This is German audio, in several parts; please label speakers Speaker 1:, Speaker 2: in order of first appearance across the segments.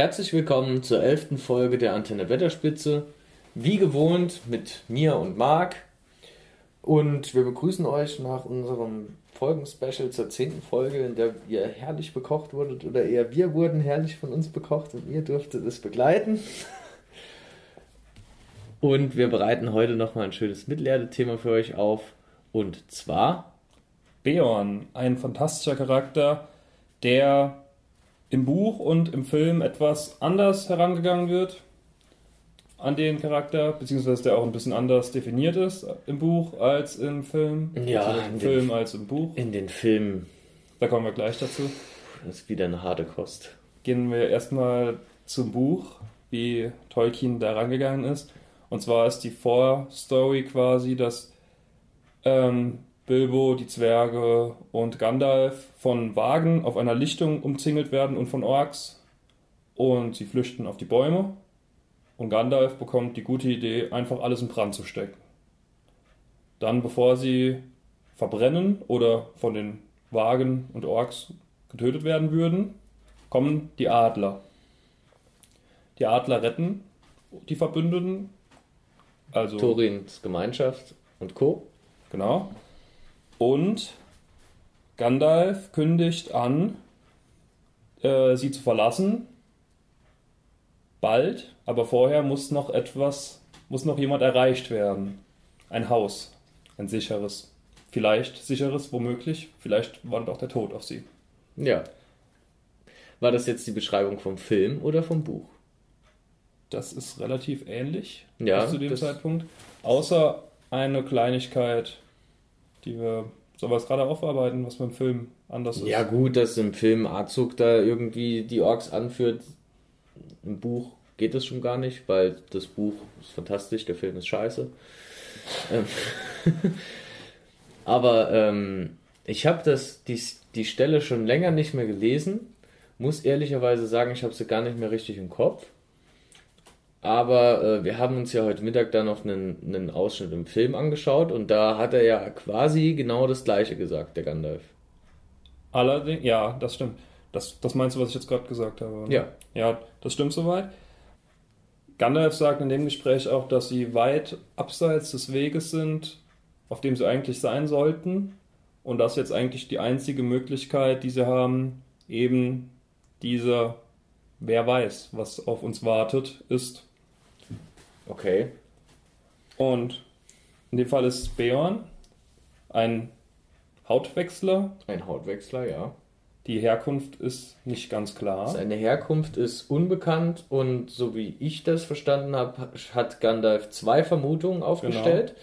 Speaker 1: Herzlich willkommen zur elften Folge der Antenne Wetterspitze. Wie gewohnt mit mir und Marc. Und wir begrüßen euch nach unserem Folgenspecial zur zehnten Folge, in der ihr herrlich bekocht wurdet oder eher wir wurden herrlich von uns bekocht und ihr dürftet es begleiten. Und wir bereiten heute nochmal ein schönes Mittelerde-Thema für euch auf. Und zwar
Speaker 2: Beorn, ein fantastischer Charakter, der im Buch und im Film etwas anders herangegangen wird an den Charakter, beziehungsweise der auch ein bisschen anders definiert ist im Buch als im Film.
Speaker 1: Ja,
Speaker 2: also im Film als im Buch.
Speaker 1: In den Filmen.
Speaker 2: Da kommen wir gleich dazu.
Speaker 1: Das ist wieder eine harte Kost.
Speaker 2: Gehen wir erstmal zum Buch, wie Tolkien da rangegangen ist. Und zwar ist die Vorstory quasi, dass ähm, Bilbo, die Zwerge und Gandalf von Wagen auf einer Lichtung umzingelt werden und von Orks. Und sie flüchten auf die Bäume. Und Gandalf bekommt die gute Idee, einfach alles in Brand zu stecken. Dann, bevor sie verbrennen oder von den Wagen und Orks getötet werden würden, kommen die Adler. Die Adler retten die Verbündeten. Also
Speaker 1: Torins Gemeinschaft und Co.
Speaker 2: Genau. Und Gandalf kündigt an, äh, sie zu verlassen. Bald, aber vorher muss noch etwas, muss noch jemand erreicht werden. Ein Haus, ein sicheres. Vielleicht sicheres, womöglich. Vielleicht wartet auch der Tod auf sie.
Speaker 1: Ja. War das jetzt die Beschreibung vom Film oder vom Buch?
Speaker 2: Das ist relativ ähnlich
Speaker 1: Ja,
Speaker 2: zu dem Zeitpunkt. Außer eine Kleinigkeit, die wir. Es gerade aufarbeiten, was beim Film anders ist?
Speaker 1: Ja, gut, dass im Film Azug da irgendwie die Orks anführt. Im Buch geht das schon gar nicht, weil das Buch ist fantastisch, der Film ist scheiße. Ähm, Aber ähm, ich habe die, die Stelle schon länger nicht mehr gelesen. Muss ehrlicherweise sagen, ich habe sie gar nicht mehr richtig im Kopf. Aber äh, wir haben uns ja heute Mittag da noch einen, einen Ausschnitt im Film angeschaut und da hat er ja quasi genau das gleiche gesagt, der Gandalf.
Speaker 2: Allerdings, ja, das stimmt. Das, das meinst du, was ich jetzt gerade gesagt habe?
Speaker 1: Ja.
Speaker 2: Ja, das stimmt soweit. Gandalf sagt in dem Gespräch auch, dass sie weit abseits des Weges sind, auf dem sie eigentlich sein sollten. Und das jetzt eigentlich die einzige Möglichkeit, die sie haben, eben dieser, wer weiß, was auf uns wartet, ist.
Speaker 1: Okay.
Speaker 2: Und in dem Fall ist Beorn ein Hautwechsler.
Speaker 1: Ein Hautwechsler, ja.
Speaker 2: Die Herkunft ist nicht ganz klar.
Speaker 1: Seine Herkunft ist unbekannt und so wie ich das verstanden habe, hat Gandalf zwei Vermutungen aufgestellt.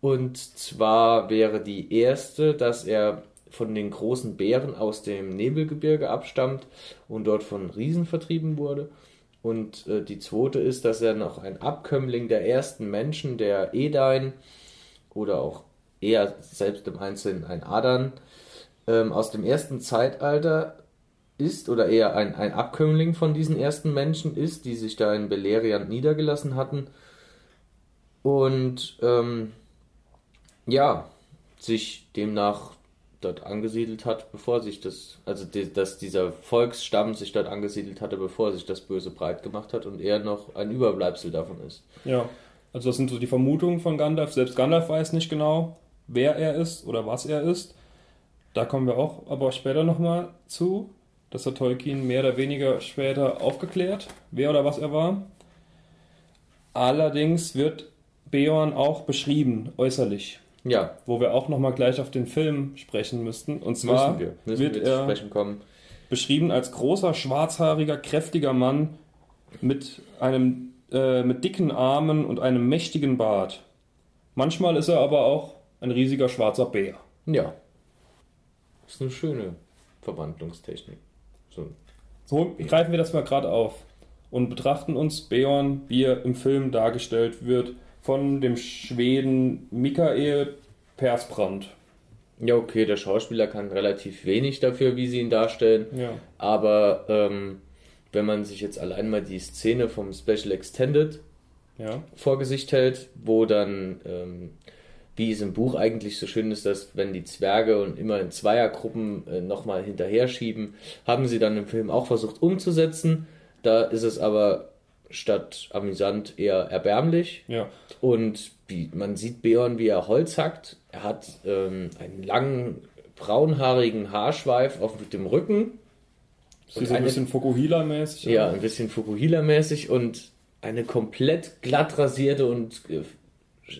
Speaker 1: Und zwar wäre die erste, dass er von den großen Bären aus dem Nebelgebirge abstammt und dort von Riesen vertrieben wurde. Und äh, die zweite ist, dass er noch ein Abkömmling der ersten Menschen, der Edain oder auch eher selbst im Einzelnen ein Adan, ähm, aus dem ersten Zeitalter ist oder eher ein, ein Abkömmling von diesen ersten Menschen ist, die sich da in Beleriand niedergelassen hatten. Und ähm, ja, sich demnach dort angesiedelt hat, bevor sich das, also die, dass dieser Volksstamm sich dort angesiedelt hatte, bevor sich das Böse breit gemacht hat und er noch ein Überbleibsel davon ist.
Speaker 2: Ja, also das sind so die Vermutungen von Gandalf. Selbst Gandalf weiß nicht genau, wer er ist oder was er ist. Da kommen wir auch aber später nochmal zu. Das hat Tolkien mehr oder weniger später aufgeklärt, wer oder was er war. Allerdings wird Beorn auch beschrieben, äußerlich,
Speaker 1: Ja,
Speaker 2: wo wir auch nochmal gleich auf den Film sprechen müssten. Und zwar
Speaker 1: müssen wir, müssen
Speaker 2: wird
Speaker 1: wir
Speaker 2: er
Speaker 1: sprechen kommen.
Speaker 2: beschrieben als großer, schwarzhaariger, kräftiger Mann mit einem äh, mit dicken Armen und einem mächtigen Bart. Manchmal ist er aber auch ein riesiger schwarzer Bär.
Speaker 1: Ja. ist eine schöne Verwandlungstechnik. So.
Speaker 2: So greifen wir das mal gerade auf und betrachten uns Beorn, wie er im Film dargestellt wird, von dem Schweden Mikael Persbrandt.
Speaker 1: Ja, okay, der Schauspieler kann relativ wenig dafür, wie sie ihn darstellen.
Speaker 2: Ja.
Speaker 1: Aber ähm, wenn man sich jetzt allein mal die Szene vom Special Extended
Speaker 2: Ja.
Speaker 1: vor Gesicht hält, wo dann, ähm, wie es im Buch eigentlich so schön ist, dass wenn die Zwerge und immer in Zweiergruppen äh, nochmal hinterher schieben, haben sie dann im Film auch versucht umzusetzen, Da ist es aber statt amüsant eher erbärmlich.
Speaker 2: Ja.
Speaker 1: Und wie, man sieht Beorn, wie er Holz hackt. Er hat ähm, einen langen, braunhaarigen Haarschweif auf dem Rücken.
Speaker 2: Sieht so ein bisschen Fukuhila-mäßig
Speaker 1: Ja, ein bisschen Fukuhila-mäßig und eine komplett glatt rasierte und äh,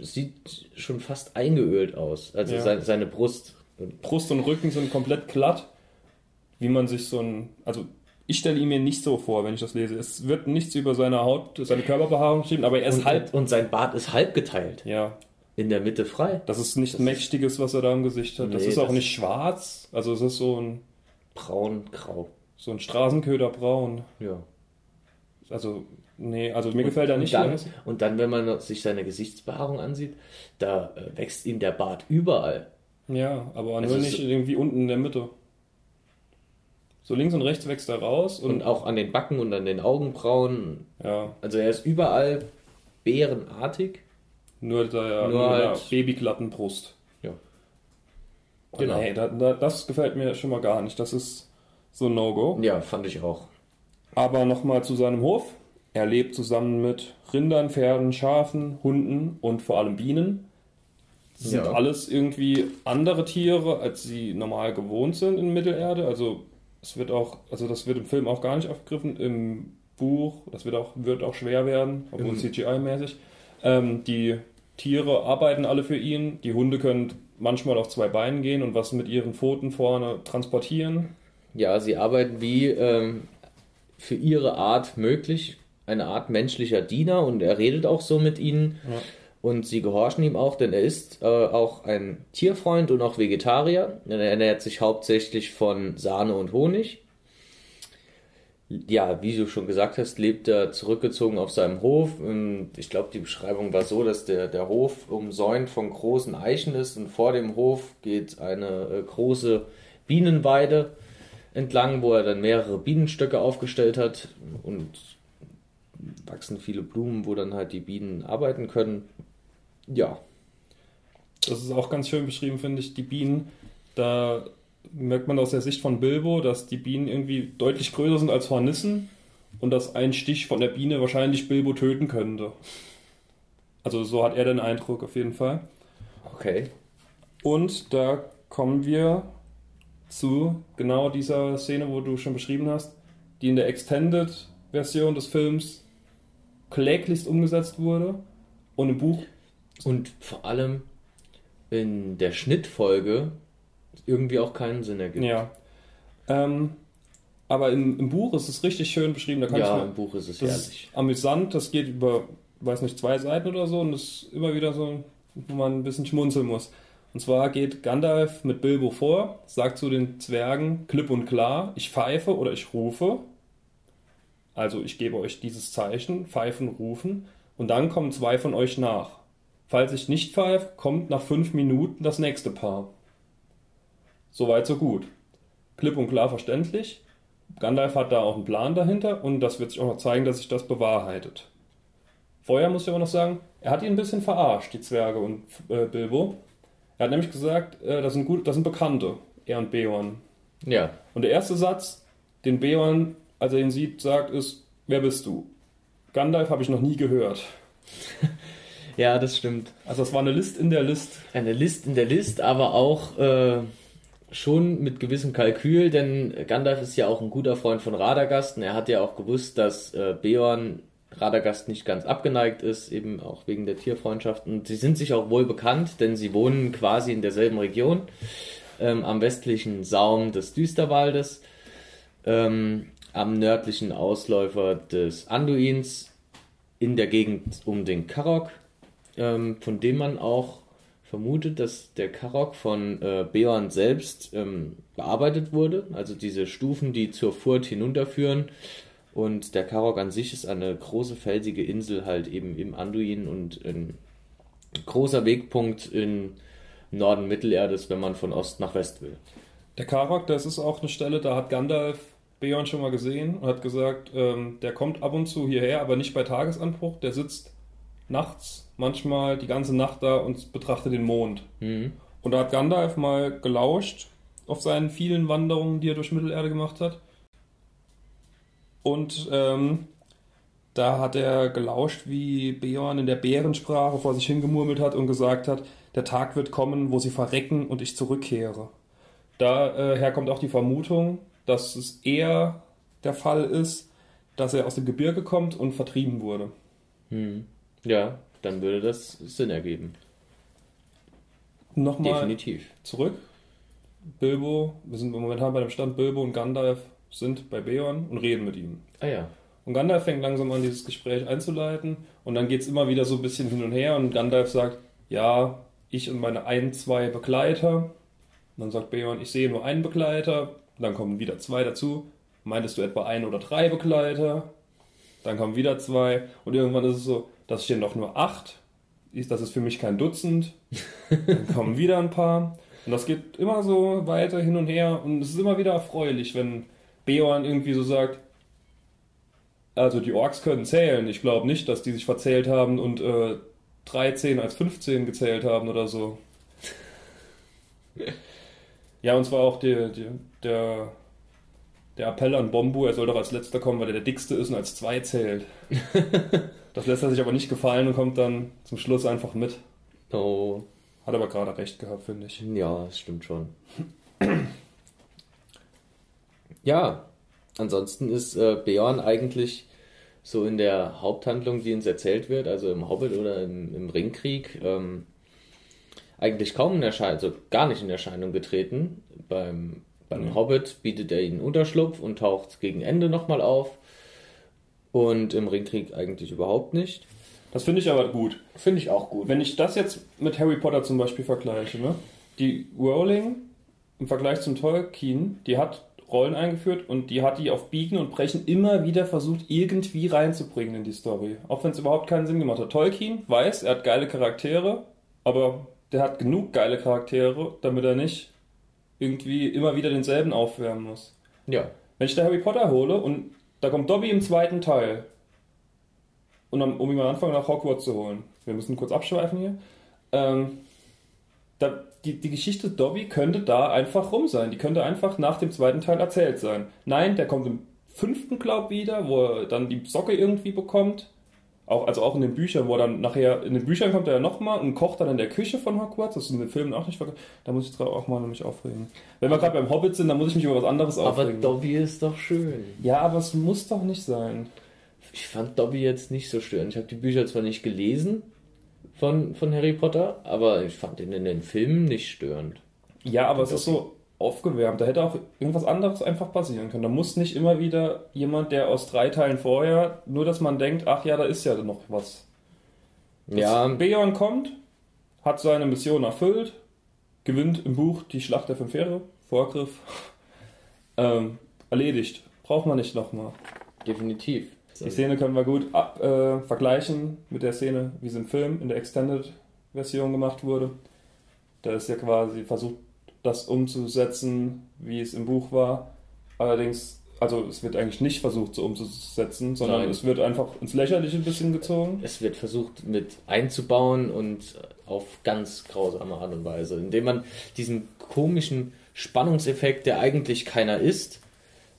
Speaker 1: sieht schon fast eingeölt aus. Also
Speaker 2: Ja.
Speaker 1: seine, seine Brust.
Speaker 2: Brust und Rücken sind komplett glatt, wie man sich so ein. Also, ich stelle ihn mir nicht so vor, wenn ich das lese. Es wird nichts über seine Haut, seine Körperbehaarung geschrieben, aber er ist
Speaker 1: Und,
Speaker 2: halb.
Speaker 1: und sein Bart ist halb geteilt.
Speaker 2: Ja,
Speaker 1: In der Mitte frei.
Speaker 2: das ist nicht mächtiges, was er da im Gesicht hat. Das
Speaker 1: Nee,
Speaker 2: ist auch
Speaker 1: das-
Speaker 2: nicht schwarz. Also, es ist so ein,
Speaker 1: Braun, grau.
Speaker 2: so ein Straßenköderbraun.
Speaker 1: Ja.
Speaker 2: Also, nee, also mir gefällt er
Speaker 1: und
Speaker 2: nicht.
Speaker 1: dann,
Speaker 2: wie er
Speaker 1: und dann, wenn man sich seine Gesichtsbehaarung ansieht, da äh, wächst ihm der Bart überall.
Speaker 2: Ja, aber
Speaker 1: Also
Speaker 2: nur nicht irgendwie unten in der Mitte. So links und rechts wächst er raus und,
Speaker 1: Und auch an den Backen und an den Augenbrauen.
Speaker 2: ja,
Speaker 1: Also er ist überall bärenartig.
Speaker 2: nur der
Speaker 1: Nur halt-
Speaker 2: babyglatten Brust.
Speaker 1: Ja.
Speaker 2: Oh,
Speaker 1: Genau.
Speaker 2: Nee, da, da, das gefällt mir schon mal gar nicht. Das ist so ein No-Go.
Speaker 1: Ja, fand ich auch.
Speaker 2: Aber nochmal zu seinem Hof. Er lebt zusammen mit Rindern, Pferden, Schafen, Hunden und vor allem Bienen. Das sind
Speaker 1: Ja.
Speaker 2: alles irgendwie andere Tiere, als sie normal gewohnt sind in Mittelerde. Also es wird auch, also das wird im Film auch gar nicht aufgegriffen. Im Buch, das wird auch, wird auch schwer werden, obwohl
Speaker 1: Im-
Speaker 2: CGI-mäßig. Ähm, die Tiere arbeiten alle für ihn. Die Hunde können manchmal auf zwei Beinen gehen und was mit ihren Pfoten vorne transportieren.
Speaker 1: Ja, sie arbeiten wie ähm, für ihre Art möglich. Eine Art menschlicher Diener und er redet auch so mit ihnen.
Speaker 2: Ja.
Speaker 1: Und sie gehorchen ihm auch, denn er ist äh, auch ein Tierfreund und auch Vegetarier. Er ernährt sich hauptsächlich von Sahne und Honig. Ja, wie du schon gesagt hast, lebt er zurückgezogen auf seinem Hof. Ich glaube, die Beschreibung war so, dass der, der Hof umsäumt von großen Eichen ist und vor dem Hof geht eine äh, große Bienenweide entlang, wo er dann mehrere Bienenstöcke aufgestellt hat und wachsen viele Blumen, wo dann halt die Bienen arbeiten können. Ja,
Speaker 2: Das ist auch ganz schön beschrieben, finde ich. Die Bienen, da merkt man aus der Sicht von Bilbo, dass die Bienen irgendwie deutlich größer sind als Hornissen und dass ein Stich von der Biene wahrscheinlich Bilbo töten könnte. Also so hat er den Eindruck auf jeden Fall.
Speaker 1: okay.
Speaker 2: Und da kommen wir zu genau dieser Szene, wo du schon beschrieben hast, die in der Extended-Version des Films kläglichst umgesetzt wurde und im Buch
Speaker 1: Und vor allem in der Schnittfolge irgendwie auch keinen Sinn ergibt.
Speaker 2: Ja. Ähm, aber im, im Buch ist es richtig schön beschrieben. Da kann
Speaker 1: Ja,
Speaker 2: ich
Speaker 1: im
Speaker 2: mal,
Speaker 1: Buch ist es
Speaker 2: das
Speaker 1: herrlich.
Speaker 2: ist amüsant. Das geht über, weiß nicht, zwei Seiten oder so und das ist immer wieder so, wo man ein bisschen schmunzeln muss. Und zwar geht Gandalf mit Bilbo vor, sagt zu den Zwergen klipp und klar, ich pfeife oder ich rufe. Also ich gebe euch dieses Zeichen, pfeifen, rufen. Und dann kommen zwei von euch nach. Falls ich nicht pfeife, kommt nach fünf Minuten das nächste Paar. Soweit, so gut. Klipp und klar verständlich. Gandalf hat da auch einen Plan dahinter und das wird sich auch noch zeigen, dass sich das bewahrheitet. Vorher muss ich aber noch sagen, er hat ihn ein bisschen verarscht, die Zwerge und äh, Bilbo. Er hat nämlich gesagt, äh, das, sind gut, das sind Bekannte, er und Beorn.
Speaker 1: Ja,
Speaker 2: Und der erste Satz, den Beorn, als er ihn sieht, sagt, ist, wer bist du? Gandalf habe ich noch nie gehört.
Speaker 1: ja, das stimmt.
Speaker 2: Also das war eine List in der List.
Speaker 1: Eine List in der List, aber auch äh, schon mit gewissem Kalkül, denn Gandalf ist ja auch ein guter Freund von Radagast und er hat ja auch gewusst, dass äh, Beorn Radagast nicht ganz abgeneigt ist, eben auch wegen der Tierfreundschaft. Und sie sind sich auch wohl bekannt, denn sie wohnen quasi in derselben Region, ähm, am westlichen Saum des Düsterwaldes, ähm, am nördlichen Ausläufer des Anduins, in der Gegend um den Karok, ähm, von dem man auch vermutet, dass der Karok von äh, Beorn selbst ähm, bearbeitet wurde. Also diese Stufen, die zur Furt hinunterführen. Und der Karok an sich ist eine große felsige Insel halt eben im Anduin und ein großer Wegpunkt im Norden Mittelerdes, wenn man von Ost nach West will.
Speaker 2: Der Karok, das ist auch eine Stelle, da hat Gandalf Beorn schon mal gesehen und hat gesagt, ähm, der kommt ab und zu hierher, aber nicht bei Tagesanbruch. Der sitzt nachts, manchmal die ganze Nacht da und betrachtet den Mond.
Speaker 1: Mhm.
Speaker 2: Und da hat Gandalf mal gelauscht auf seinen vielen Wanderungen, die er durch Mittelerde gemacht hat. und ähm, da hat er gelauscht, wie Beorn in der Bärensprache vor sich hingemurmelt hat und gesagt hat, der Tag wird kommen, wo sie verrecken und ich zurückkehre. Daher kommt auch die Vermutung, dass es eher der Fall ist, dass er aus dem Gebirge kommt und vertrieben wurde.
Speaker 1: Hm. Ja, dann würde das Sinn ergeben.
Speaker 2: Nochmal
Speaker 1: Definitiv.
Speaker 2: zurück. Bilbo, wir sind momentan bei dem Stand, Bilbo und Gandalf sind bei Beorn und reden mit ihm.
Speaker 1: Ah ja.
Speaker 2: Und Gandalf fängt langsam an, dieses Gespräch einzuleiten. Und dann geht es immer wieder so ein bisschen hin und her. Und Gandalf sagt, ja, ich und meine ein, zwei Begleiter. Und dann sagt Beorn, ich sehe nur einen Begleiter. Und dann kommen wieder zwei dazu. Meintest du etwa ein oder drei Begleiter? Dann kommen wieder zwei. Und irgendwann ist es so, das stehen doch nur acht. Das ist für mich kein Dutzend. Dann kommen wieder ein paar. Und das geht immer so weiter hin und her. Und es ist immer wieder erfreulich, wenn Beorn irgendwie so sagt, also die Orks können zählen. Ich glaube nicht, dass die sich verzählt haben und äh, 13 als 15 gezählt haben oder so. Ja, und zwar auch die, die, der, der Appell an Bombu, er soll doch als letzter kommen, weil er der dickste ist und als zwei zählt. das lässt er sich aber nicht gefallen und kommt dann zum Schluss einfach mit.
Speaker 1: Oh.
Speaker 2: Hat aber gerade recht gehabt, finde ich.
Speaker 1: Ja, das stimmt schon. ja, ansonsten ist äh, Beorn eigentlich so in der Haupthandlung, die uns erzählt wird, also im Hobbit oder im, im Ringkrieg, ähm, eigentlich kaum in Erscheinung, also gar nicht in Erscheinung getreten. Beim, beim. Hobbit bietet er ihnen Unterschlupf und taucht gegen Ende nochmal auf. Und im Ringkrieg eigentlich überhaupt nicht.
Speaker 2: Das finde ich aber gut.
Speaker 1: Finde ich auch gut.
Speaker 2: Wenn ich das jetzt mit Harry Potter zum Beispiel vergleiche, ne? die Rowling im Vergleich zum Tolkien, die hat Rollen eingeführt und die hat die auf Biegen und Brechen immer wieder versucht, irgendwie reinzubringen in die Story. Auch wenn es überhaupt keinen Sinn gemacht hat. Tolkien weiß, er hat geile Charaktere, aber der hat genug geile Charaktere, damit er nicht irgendwie immer wieder denselben aufwärmen muss.
Speaker 1: Ja.
Speaker 2: Wenn ich da Harry Potter hole und da kommt Dobby im zweiten Teil, und dann, um ihn am Anfang nach Hogwarts zu holen, wir müssen kurz abschweifen hier, ähm, da, die, die Geschichte Dobby könnte da einfach rum sein. Die könnte einfach nach dem zweiten Teil erzählt sein. Nein, der kommt im fünften, glaub wieder, wo er dann die Socke irgendwie bekommt. Auch, also auch in den Büchern, wo er dann nachher, in den Büchern kommt er ja nochmal und kocht dann in der Küche von Hogwarts. Das ist in den Filmen auch nicht vergessen. Da muss ich auch mal nämlich aufregen. Wenn wir gerade beim Hobbit sind, dann muss ich mich über was anderes
Speaker 1: Aber
Speaker 2: aufregen.
Speaker 1: Dobby ist doch schön.
Speaker 2: ja, aber es muss doch nicht sein.
Speaker 1: Ich fand Dobby jetzt nicht so störend. Ich habe die Bücher zwar nicht gelesen von, von Harry Potter, aber ich fand ihn in den Filmen nicht störend.
Speaker 2: Ja, aber es ist so aufgewärmt. Da hätte auch irgendwas anderes einfach passieren können. Da muss nicht immer wieder jemand, der aus drei Teilen vorher, nur dass man denkt, ach ja, da ist ja noch was.
Speaker 1: Ja,
Speaker 2: Beorn kommt, hat seine Mission erfüllt, gewinnt im Buch die Schlacht der fünf Heere, Vorgriff, ähm, erledigt. Braucht man nicht nochmal.
Speaker 1: definitiv.
Speaker 2: Die Szene können wir gut ab, äh, vergleichen mit der Szene, wie sie im Film in der Extended-Version gemacht wurde. Da ist ja quasi versucht, das umzusetzen, wie es im Buch war. Allerdings, also es wird eigentlich nicht versucht, so umzusetzen, sondern
Speaker 1: Nein.
Speaker 2: es wird einfach ins Lächerliche ein bisschen gezogen.
Speaker 1: Es wird versucht mit einzubauen und auf ganz grausame Art und Weise, indem man diesen komischen Spannungseffekt, der eigentlich keiner ist,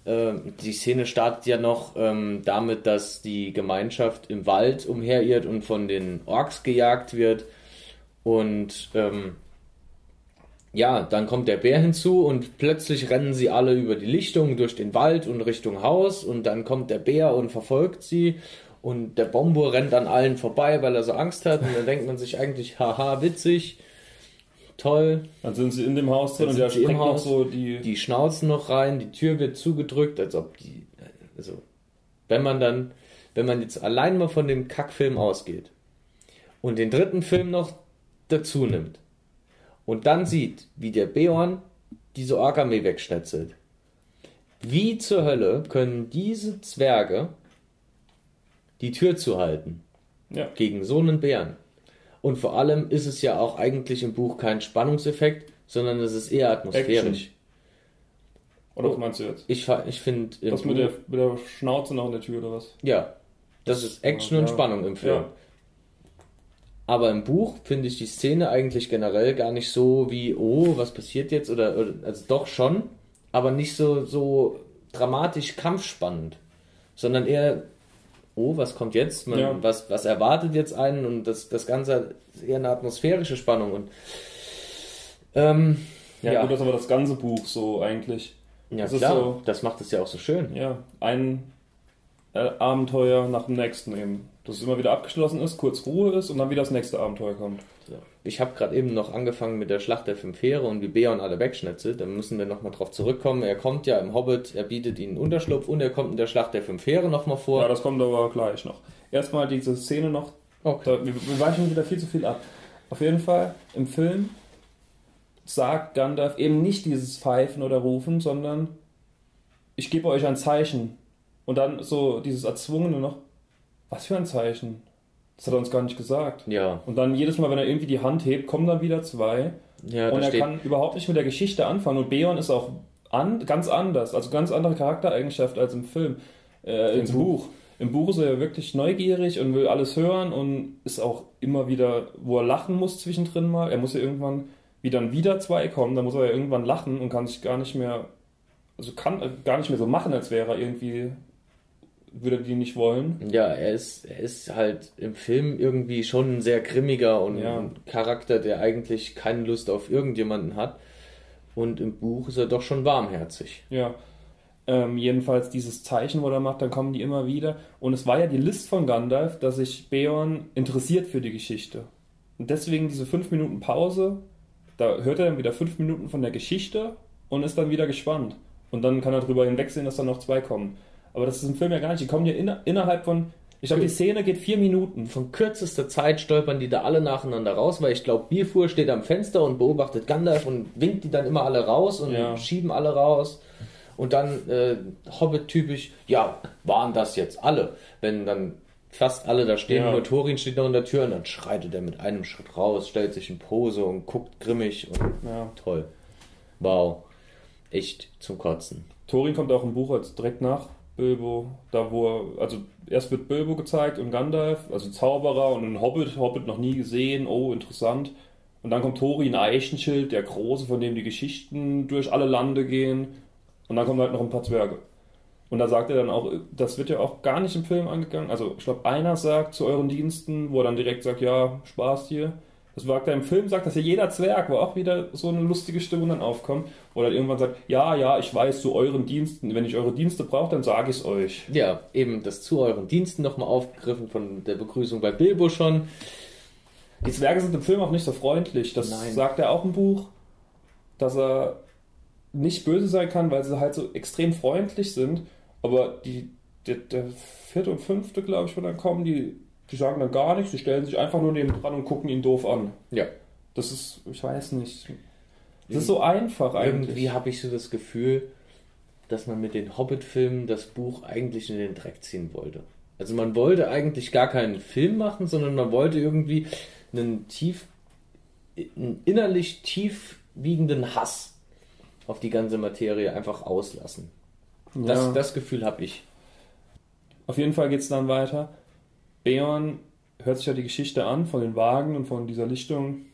Speaker 1: ähm, die Szene startet ja noch ähm, damit, dass die Gemeinschaft im Wald umherirrt und von den Orks gejagt wird. Und ähm, ja, dann kommt der Bär hinzu und plötzlich rennen sie alle über die Lichtung durch den Wald und Richtung Haus und dann kommt der Bär und verfolgt sie und der Bombo rennt an allen vorbei, weil er so Angst hat und dann denkt man sich eigentlich, haha, witzig, toll,
Speaker 2: Dann sind sie in dem Haus drin und der
Speaker 1: sind sie im
Speaker 2: springt noch so die.
Speaker 1: die Schnauzen noch rein, die Tür wird zugedrückt, als ob die, also, wenn man dann, wenn man jetzt allein mal von dem Kackfilm ausgeht und den dritten Film noch dazu nimmt und dann sieht, wie der Beorn diese Ork-Armee wegschnetzelt, wie zur Hölle können diese Zwerge die Tür zuhalten
Speaker 2: Ja.
Speaker 1: gegen so einen Bären? Und vor allem ist es ja auch eigentlich im Buch kein Spannungseffekt, sondern es ist eher atmosphärisch.
Speaker 2: Oder
Speaker 1: Oh.
Speaker 2: was meinst du jetzt?
Speaker 1: Ich, ich finde.
Speaker 2: Das mit der, mit der Schnauze noch in der Tür oder was?
Speaker 1: Ja. Das ist Action und
Speaker 2: Ja.
Speaker 1: Spannung im Film.
Speaker 2: Ja.
Speaker 1: Aber im Buch finde ich die Szene eigentlich generell gar nicht so wie, oh, was passiert jetzt? Oder, also doch schon, aber nicht so, so dramatisch kampfspannend. sondern eher, oh, was kommt jetzt? Man,
Speaker 2: Ja.
Speaker 1: was, was erwartet jetzt einen? Und das, das Ganze ist eher eine atmosphärische Spannung. Und ähm,
Speaker 2: Ja,
Speaker 1: Ja.
Speaker 2: gut, das ist aber das ganze Buch so eigentlich.
Speaker 1: ja,
Speaker 2: Das
Speaker 1: klar,
Speaker 2: so-
Speaker 1: das macht es ja auch so schön.
Speaker 2: Ja, ein äh, Abenteuer nach dem nächsten eben. Dass es immer wieder abgeschlossen ist, kurz Ruhe ist und dann wieder das nächste Abenteuer kommt.
Speaker 1: So. Ich habe gerade eben noch angefangen mit der Schlacht der fünf Heere und wie Beorn alle wegschnitzelt. Da müssen wir nochmal drauf zurückkommen. Er kommt ja im Hobbit, er bietet ihnen Unterschlupf und er kommt in der Schlacht der fünf Heere nochmal vor.
Speaker 2: Ja, das kommt aber gleich noch. Erstmal diese Szene noch,
Speaker 1: okay.
Speaker 2: da, wir, wir weichen wieder viel zu viel ab. Auf jeden Fall, im Film sagt Gandalf eben nicht dieses Pfeifen oder Rufen, sondern ich gebe euch ein Zeichen. Und dann so dieses Erzwungene noch, was für ein Zeichen? Das hat er uns gar nicht gesagt.
Speaker 1: Ja,
Speaker 2: Und dann jedes Mal, wenn er irgendwie die Hand hebt, kommen dann wieder zwei.
Speaker 1: ja
Speaker 2: und er
Speaker 1: steht,
Speaker 2: kann überhaupt nicht mit der Geschichte anfangen. Und Beorn ist auch an, ganz anders, also ganz andere Charaktereigenschaft als im Film, äh,
Speaker 1: Im
Speaker 2: im Buch. Im Buch ist er ja wirklich neugierig und will alles hören und ist auch immer wieder, wo er lachen muss zwischendrin mal. Er muss ja irgendwann, wie dann wieder zwei kommen, dann muss er ja irgendwann lachen und kann sich gar nicht mehr, also kann gar nicht mehr so machen, als wäre er irgendwie, würde er die nicht wollen.
Speaker 1: ja, er ist, er ist halt im Film irgendwie schon ein sehr grimmiger und
Speaker 2: Ja.
Speaker 1: ein Charakter, der eigentlich keine Lust auf irgendjemanden hat. Und im Buch ist er doch schon warmherzig.
Speaker 2: Ja. Ähm, jedenfalls dieses Zeichen, wo er macht, dann kommen die immer wieder. Und es war ja die List von Gandalf, dass sich Beorn interessiert für die Geschichte. Und deswegen diese fünf Minuten Pause, da hört er dann wieder fünf Minuten von der Geschichte und ist dann wieder gespannt. Und dann kann er drüber hinwegsehen, dass dann noch zwei kommen. Aber das ist im Film ja gar nicht. Die kommen ja inner, innerhalb von. Ich glaube, die Szene geht vier Minuten.
Speaker 1: Von kürzester Zeit stolpern die da alle nacheinander raus, weil ich glaube, Bierfuhr steht am Fenster und beobachtet Gandalf und winkt die dann immer alle raus und
Speaker 2: Ja.
Speaker 1: schieben alle raus. Und dann äh, Hobbit-typisch, ja, waren das jetzt alle? Wenn dann fast alle da stehen,
Speaker 2: Ja.
Speaker 1: nur Thorin steht noch in der Tür und dann schreitet er mit einem Schritt raus, stellt sich in Pose und guckt grimmig und
Speaker 2: Ja.
Speaker 1: toll. Wow. Echt zum Kotzen.
Speaker 2: Thorin kommt auch im Buch als direkt nach Bilbo, da wo er, also erst wird Bilbo gezeigt und Gandalf, also Zauberer und ein Hobbit, Hobbit noch nie gesehen, oh, interessant. Und dann kommt Thorin Eichenschild, der Große, von dem die Geschichten durch alle Lande gehen. Und dann kommen halt noch ein paar Zwerge. Und da sagt er dann auch, das wird ja auch gar nicht im Film angegangen. Also ich glaube, einer sagt zu euren Diensten, wo er dann direkt sagt, ja, Spaß hier. Das sagt er im Film, sagt das ja jeder Zwerg, wo auch wieder so eine lustige Stimmung dann aufkommt. Er dann irgendwann sagt, ja, ja, ich weiß zu euren Diensten, wenn ich eure Dienste brauche, dann sage ich es euch.
Speaker 1: Ja, eben das zu euren Diensten nochmal aufgegriffen von der Begrüßung bei Bilbo schon.
Speaker 2: Die Zwerge sind im Film auch nicht so freundlich. Das
Speaker 1: Nein.
Speaker 2: sagt er auch im Buch, dass er nicht böse sein kann, weil sie halt so extrem freundlich sind. Aber die, der, der vierte und fünfte, glaube ich, wo dann kommen, die, die sagen dann gar nichts, die stellen sich einfach nur neben dran und gucken ihn doof an.
Speaker 1: Ja.
Speaker 2: Das ist, ich weiß nicht. Das ist so einfach eigentlich.
Speaker 1: Irgendwie habe ich so das Gefühl, dass man mit den Hobbit-Filmen das Buch eigentlich in den Dreck ziehen wollte. Also man wollte eigentlich gar keinen Film machen, sondern man wollte irgendwie einen tief, einen innerlich tief wiegenden Hass auf die ganze Materie einfach auslassen. Das,
Speaker 2: Ja.
Speaker 1: das Gefühl habe ich.
Speaker 2: Auf jeden Fall geht es dann weiter. Beorn hört sich ja die Geschichte an von den Wagen und von dieser Lichtung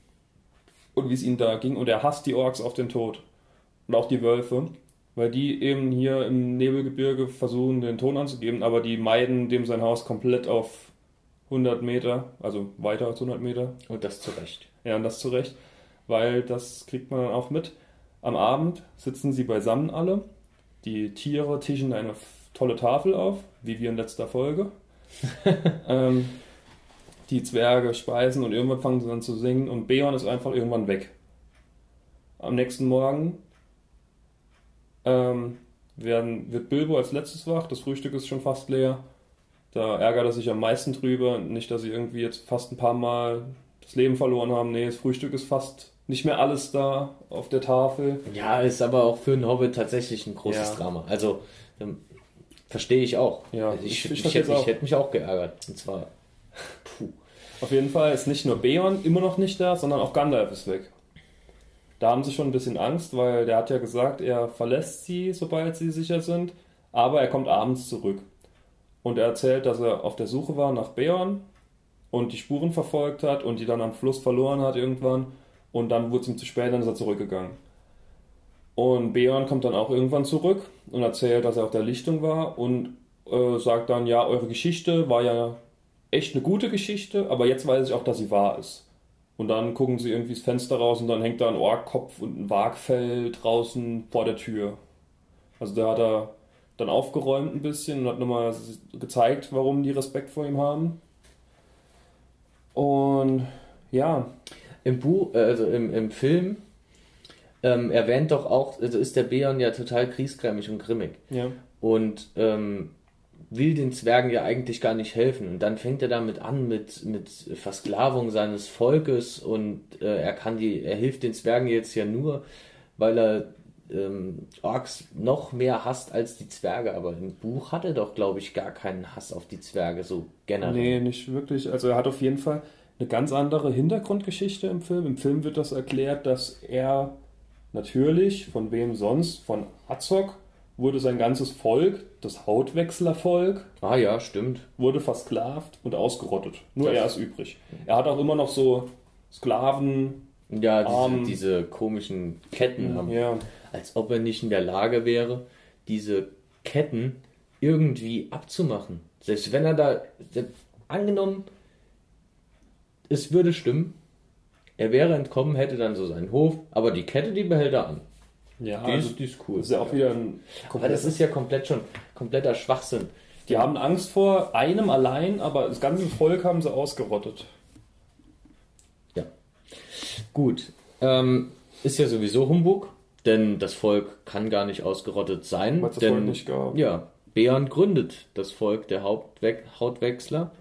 Speaker 2: und wie es ihm da ging. Und er hasst die Orks auf den Tod. Und auch die Wölfe, weil die eben hier im Nebelgebirge versuchen, den Ton anzugeben, aber die meiden dem sein Haus komplett auf 100 Meter, also weiter als 100 Meter.
Speaker 1: Und das zu Recht.
Speaker 2: Ja, und das zu Recht, weil das kriegt man dann auch mit. Am Abend sitzen sie beisammen alle. Die Tiere tischen eine tolle Tafel auf, wie wir in letzter Folge. ähm, die Zwerge speisen und irgendwann fangen sie dann zu singen und Beorn ist einfach irgendwann weg. Am nächsten Morgen ähm, werden, wird Bilbo als letztes wach, das Frühstück ist schon fast leer. Da ärgert er sich am meisten drüber. Nicht, dass sie irgendwie jetzt fast ein paar Mal das Leben verloren haben. Nee, das Frühstück ist fast nicht mehr alles da auf der Tafel.
Speaker 1: Ja, ist aber auch für einen Hobbit tatsächlich ein großes
Speaker 2: Ja.
Speaker 1: Drama. Also ähm, verstehe ich auch.
Speaker 2: Ja,
Speaker 1: Also ich,
Speaker 2: ich- ich
Speaker 1: ich, hätte, ich
Speaker 2: auch.
Speaker 1: hätte mich auch geärgert. Und zwar, puh.
Speaker 2: Auf jeden Fall ist nicht nur Beorn immer noch nicht da, sondern auch Gandalf ist weg. Da haben sie schon ein bisschen Angst, weil der hat ja gesagt, er verlässt sie, sobald sie sicher sind, aber er kommt abends zurück. Und er erzählt, dass er auf der Suche war nach Beorn und die Spuren verfolgt hat und die dann am Fluss verloren hat irgendwann und dann wurde es ihm zu spät, dann ist er zurückgegangen. Und Beorn kommt dann auch irgendwann zurück und erzählt, dass er auf der Lichtung war und äh, sagt dann, ja, eure Geschichte war ja echt eine gute Geschichte, aber jetzt weiß ich auch, dass sie wahr ist. Und dann gucken sie irgendwie das Fenster raus und dann hängt da ein Orkkopf und ein Wagfell draußen vor der Tür. Also da hat er dann aufgeräumt ein bisschen und hat nochmal gezeigt, warum die Respekt vor ihm haben. Und ja.
Speaker 1: Im Buch, äh, also im, im Film ähm, erwähnt doch auch, also ist der Beon ja total kriesgrämig und grimmig.
Speaker 2: Ja.
Speaker 1: Und ähm, will den Zwergen ja eigentlich gar nicht helfen. Und dann fängt er damit an mit, mit Versklavung seines Volkes und äh, er kann die, er hilft den Zwergen jetzt ja nur, weil er ähm, Orks noch mehr hasst als die Zwerge. Aber im Buch hat er doch, glaube ich, gar keinen Hass auf die Zwerge, so generell.
Speaker 2: Nee, nicht wirklich. Also er hat auf jeden Fall eine ganz andere Hintergrundgeschichte im Film. Im Film wird das erklärt, dass er natürlich, von wem sonst, von Azog, wurde sein ganzes Volk, das Hautwechslervolk,
Speaker 1: ah ja, stimmt,
Speaker 2: wurde versklavt und ausgerottet. Nur das er ist übrig. Er hat auch immer noch so Sklaven.
Speaker 1: Ja, diese, diese komischen Ketten haben.
Speaker 2: Ja.
Speaker 1: Als ob er nicht in der Lage wäre, diese Ketten irgendwie abzumachen. Selbst wenn er da, angenommen, es würde stimmen, er wäre entkommen, hätte dann so seinen Hof, aber die Kette, die behält er an.
Speaker 2: Ja,
Speaker 1: die, also ist, die ist cool.
Speaker 2: Das ist ja auch wieder ein
Speaker 1: Aber das ist ja komplett schon kompletter Schwachsinn.
Speaker 2: Die haben Angst vor einem allein, aber das ganze Volk haben sie ausgerottet.
Speaker 1: Ja. Gut. Ähm, ist ja sowieso Humbug, denn das Volk kann gar nicht ausgerottet sein.
Speaker 2: Weil es
Speaker 1: denn,
Speaker 2: Volk nicht gab.
Speaker 1: Ja, Beorn gründet das Volk der Hautwechsler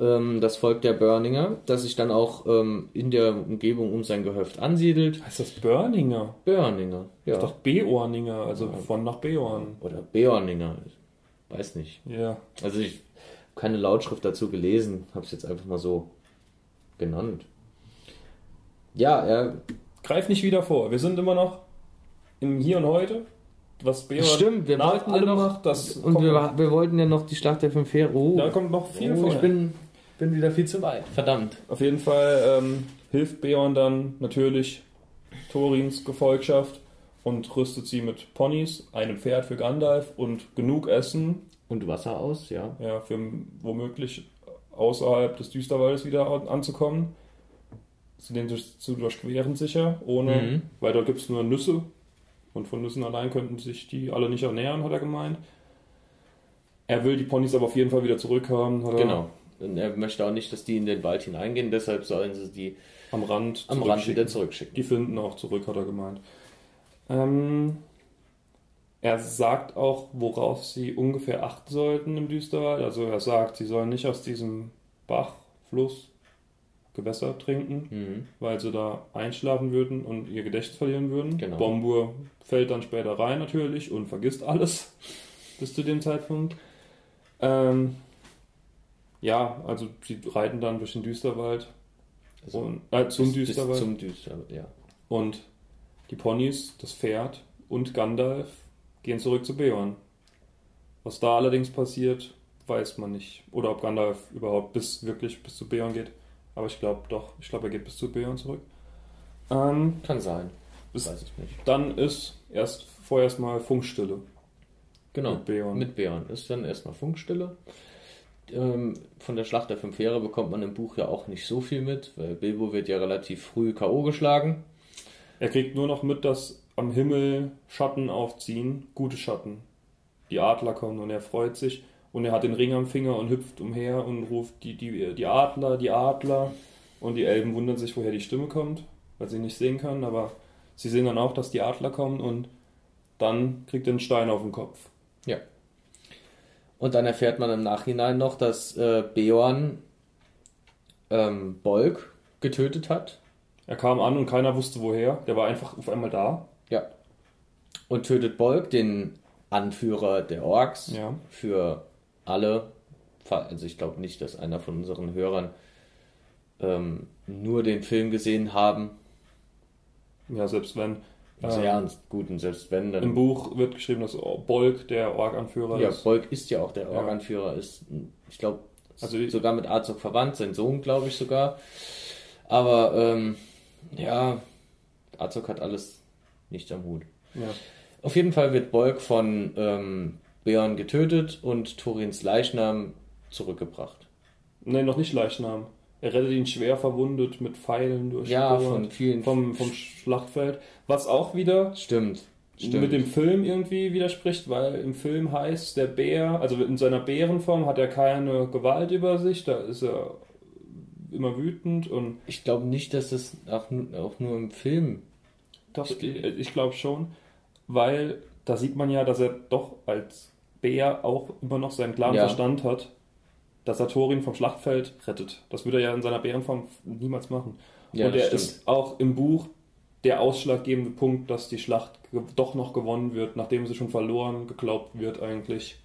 Speaker 1: ähm, das Volk der Börninger, das sich dann auch ähm, in der Umgebung um sein Gehöft ansiedelt.
Speaker 2: Heißt das Börninger?
Speaker 1: Börninger,
Speaker 2: ja. Das ist doch Beorninger, also von nach Beorn.
Speaker 1: Oder Beorninger, weiß nicht.
Speaker 2: Ja.
Speaker 1: Also ich habe keine Lautschrift dazu gelesen, habe es jetzt einfach mal so genannt. Ja, er...
Speaker 2: Greif nicht wieder vor, wir sind immer noch im Hier und Heute was
Speaker 1: Stimmt, wir wollten ja noch, macht, das und wir, wir, wollten ja noch die Schlacht der fünf Heere. Oh,
Speaker 2: da kommt noch viel
Speaker 1: oh, vor. Ich bin, bin wieder viel zu weit. Verdammt.
Speaker 2: Auf jeden Fall ähm, hilft Beorn dann natürlich Thorins Gefolgschaft und rüstet sie mit Ponys, einem Pferd für Gandalf und genug Essen.
Speaker 1: Und Wasser aus, ja.
Speaker 2: Ja, für womöglich außerhalb des Düsterwaldes wieder anzukommen. Zu den zu durchqueren sicher, ohne, mhm. weil dort gibt es nur Nüsse und von Nüssen allein könnten sich die alle nicht ernähren, hat er gemeint. Er will die Ponys aber auf jeden Fall wieder zurückhaben.
Speaker 1: Hat genau. Und er möchte auch nicht, dass die in den Wald hineingehen, deshalb sollen sie die
Speaker 2: am Rand,
Speaker 1: am Rand wieder zurückschicken.
Speaker 2: Die finden auch zurück, hat er gemeint. Ähm, er sagt auch, worauf sie ungefähr achten sollten im Düsterwald. Also er sagt, sie sollen nicht aus diesem Bach, Fluss, Gewässer trinken, mhm. weil sie da einschlafen würden und ihr Gedächtnis verlieren würden.
Speaker 1: Genau.
Speaker 2: Bombur fällt dann später rein natürlich und vergisst alles bis zu dem Zeitpunkt. Ähm, ja, also sie reiten dann durch den Düsterwald.
Speaker 1: Also
Speaker 2: und, äh, zum bis, Düsterwald. Bis
Speaker 1: zum Düsterwald, ja.
Speaker 2: Und die Ponys, das Pferd und Gandalf gehen zurück zu Beorn. Was da allerdings passiert, weiß man nicht. Oder ob Gandalf überhaupt bis wirklich bis zu Beorn geht. Aber ich glaube doch, ich glaube, er geht bis zu Beorn zurück.
Speaker 1: Ähm, Kann sein.
Speaker 2: Bis, Weiß ich nicht. Dann ist erst vorerst mal Funkstille.
Speaker 1: Genau. Mit Beorn. Mit Beorn ist dann erstmal Funkstille. Ähm, von der Schlacht der fünf Heere bekommt man im Buch ja auch nicht so viel mit, weil Bilbo wird ja relativ früh K.O. geschlagen.
Speaker 2: Er kriegt nur noch mit, dass am Himmel Schatten aufziehen, gute Schatten. Die Adler kommen und er freut sich. Und er hat den Ring am Finger und hüpft umher und ruft die, die, die Adler, die Adler. Und die Elben wundern sich, woher die Stimme kommt, weil sie nicht sehen können. Aber sie sehen dann auch, dass die Adler kommen und dann kriegt er einen Stein auf den Kopf.
Speaker 1: Ja. Und dann erfährt man im Nachhinein noch, dass äh, Beorn ähm, Bolg getötet hat.
Speaker 2: Er kam an und keiner wusste woher. Der war einfach auf einmal da.
Speaker 1: Ja. Und tötet Bolg, den Anführer der Orks,
Speaker 2: ja.
Speaker 1: für alle, also ich glaube nicht, dass einer von unseren Hörern ähm, nur den Film gesehen haben.
Speaker 2: Ja, selbst wenn.
Speaker 1: Also ähm, ja, gut, und selbst wenn dann.
Speaker 2: Im Buch wird geschrieben, dass Bolk der Org-Anführer
Speaker 1: ja, ist. Ja, Bolk ist ja auch der Org-Anführer, ist, ich glaube, also sogar mit Azog verwandt, sein Sohn, glaube ich sogar. Aber, ähm, ja, Azog hat alles nicht am Hut.
Speaker 2: Ja.
Speaker 1: Auf jeden Fall wird Bolk von ähm, Beorn getötet und Thorins Leichnam zurückgebracht.
Speaker 2: Ne, noch nicht Leichnam. Er rettet ihn schwer verwundet mit Pfeilen durch
Speaker 1: ja, von vielen
Speaker 2: vom, vom Schlachtfeld. Was auch wieder
Speaker 1: stimmt, stimmt.
Speaker 2: mit dem Film irgendwie widerspricht, weil im Film heißt der Bär, also in seiner Bärenform hat er keine Gewalt über sich, da ist er immer wütend und.
Speaker 1: Ich glaube nicht, dass das auch, auch nur im Film.
Speaker 2: Doch, ich, ich glaube schon, weil da sieht man ja, dass er doch als Bär auch immer noch seinen klaren ja. Verstand hat dass Thorin vom Schlachtfeld rettet. Das würde er ja in seiner Bärenform niemals machen. Ja, und er ist auch im Buch der ausschlaggebende Punkt, dass die Schlacht doch noch gewonnen wird, nachdem sie schon verloren geglaubt wird eigentlich.